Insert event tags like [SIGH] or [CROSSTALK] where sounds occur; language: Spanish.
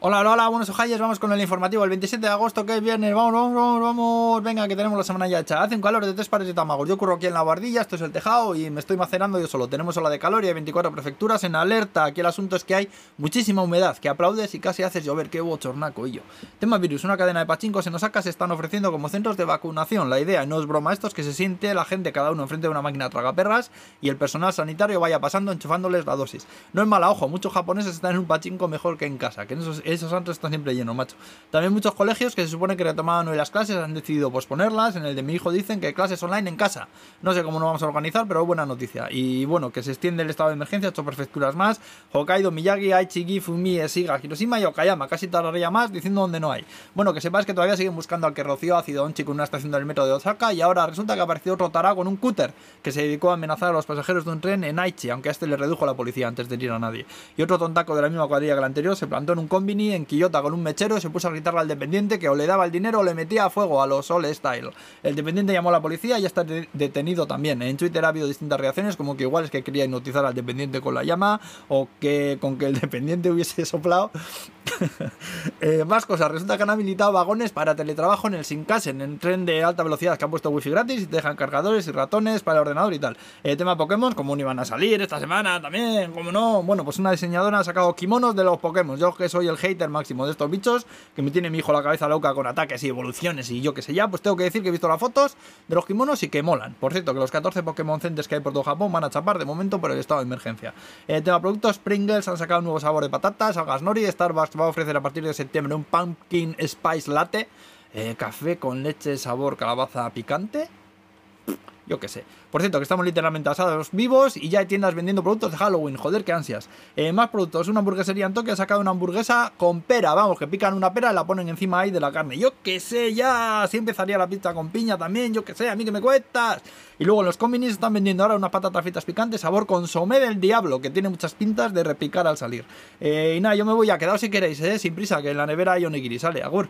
Hola, hola, hola, buenos ojalles, vamos con el informativo. El 27 de agosto, que es viernes, vamos, vamos, vamos, vamos. Venga, que tenemos la semana ya hecha. Hace un calor de tres pares de tamagos. Yo curro aquí en la guardilla, esto es el tejado y me estoy macerando yo solo. Tenemos ola de calor y hay 24 prefecturas en alerta. Aquí el asunto es que hay muchísima humedad, que aplaudes y casi haces llover. Qué bochornaco, y yo. Tema virus, una cadena de pachincos en Osaka se están ofreciendo como centros de vacunación. La idea, no es broma esto, es que se siente la gente cada uno enfrente de una máquina tragaperras y el personal sanitario vaya pasando enchufándoles la dosis. No es mala, ojo, muchos japoneses están en un pachinko mejor que en casa, que en esos santos están siempre lleno, macho. También muchos colegios que se supone que retomaban hoy las clases han decidido posponerlas. En el de mi hijo dicen que clases online en casa. No sé cómo nos vamos a organizar, pero buena noticia. Y bueno, que se extiende el estado de emergencia, ocho prefecturas más. Hokkaido, Miyagi, Aichi, Fumi, Esiga, Hiroshima y Okayama. Casi tardaría más diciendo donde no hay. Bueno, que sepáis que todavía siguen buscando al que roció ácido un chico en una estación del metro de Osaka. Y ahora resulta que ha aparecido otro tará con un cúter que se dedicó a amenazar a los pasajeros de un tren en Aichi, aunque a este le redujo la policía antes de ir a nadie. Y otro tontaco de la misma cuadrilla que el anterior se plantó en un en Kyoto con un mechero se puso a gritarle al dependiente que o le daba el dinero o le metía a fuego a los All Style. El dependiente llamó a la policía y está detenido también. En Twitter ha habido distintas reacciones, como que igual es que quería hipnotizar al dependiente con la llama o que con que el [LAUGHS] dependiente hubiese soplado. [LAUGHS] eh, más cosas, resulta que han habilitado vagones para teletrabajo en el Shinkansen, en tren de alta velocidad que han puesto wifi gratis y te dejan cargadores y ratones para el ordenador y tal. El tema Pokémon, como no iban a salir esta semana también, como no. Bueno, pues una diseñadora ha sacado kimonos de los Pokémon. Yo que soy el hater máximo de estos bichos, que me tiene mi hijo la cabeza loca con ataques y evoluciones y yo que sé ya, pues tengo que decir que he visto las fotos de los kimonos y que molan. Por cierto, que los 14 Pokémon Centers que hay por todo Japón van a chapar de momento por el estado de emergencia. El tema productos, Pringles han sacado un nuevo sabor de patatas, algas nori, Starbucks va a ofrecer a partir de septiembre un Pumpkin Spice Latte, eh, café con leche sabor calabaza picante yo qué sé. Por cierto, que estamos literalmente asados vivos y ya hay tiendas vendiendo productos de Halloween. Joder, qué ansias. Eh, más productos. Una hamburguesería en Tokio ha sacado una hamburguesa con pera. Vamos, que pican una pera y la ponen encima ahí de la carne. Yo qué sé, ya. Si empezaría la pizza con piña también. Yo qué sé, a mí que me cuentas. Y luego en los combinis están vendiendo ahora unas patatas fritas picantes sabor consomé del diablo, que tiene muchas pintas de repicar al salir. Eh, y nada, yo me voy a quedar si queréis, eh, sin prisa, que en la nevera hay onigiri. Sale, agur.